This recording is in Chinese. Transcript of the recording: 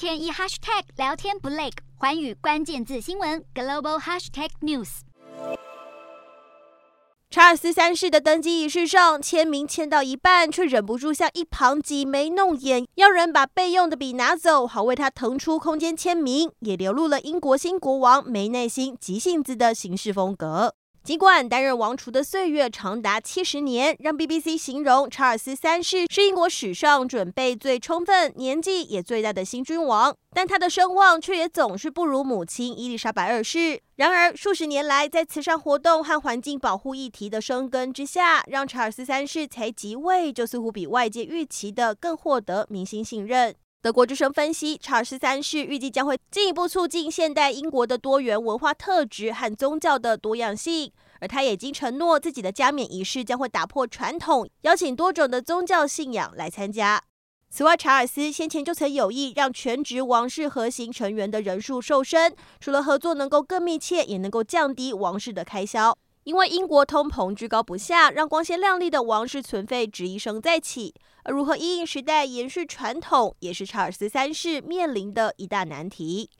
天一 hashtag 聊天不累，寰宇关键字新闻 global hashtag news。查尔斯三世的登基仪式上，签名签到一半，却忍不住向一旁挤眉弄眼，要人把备用的笔拿走，好为他腾出空间签名，也流露了英国新国王没耐心、急性子的行事风格。尽管担任王储的岁月长达七十年，让 BBC 形容查尔斯三世是英国史上准备最充分、年纪也最大的新君王，但他的声望却也总是不如母亲伊丽莎白二世。然而，数十年来在慈善活动和环境保护议题的生根之下，让查尔斯三世才即位就似乎比外界预期的更获得民心信任。德国之声分析，查尔斯三世预计将会进一步促进现代英国的多元文化特质和宗教的多样性，而他也已经承诺自己的加冕仪式将会打破传统，邀请多种的宗教信仰来参加。此外，查尔斯先前就曾有意让全职王室核心成员的人数瘦身，除了合作能够更密切，也能够降低王室的开销。因为英国通膨居高不下，让光鲜亮丽的王室存废值一声再起。而如何因应时代延续传统，也是查尔斯三世面临的一大难题。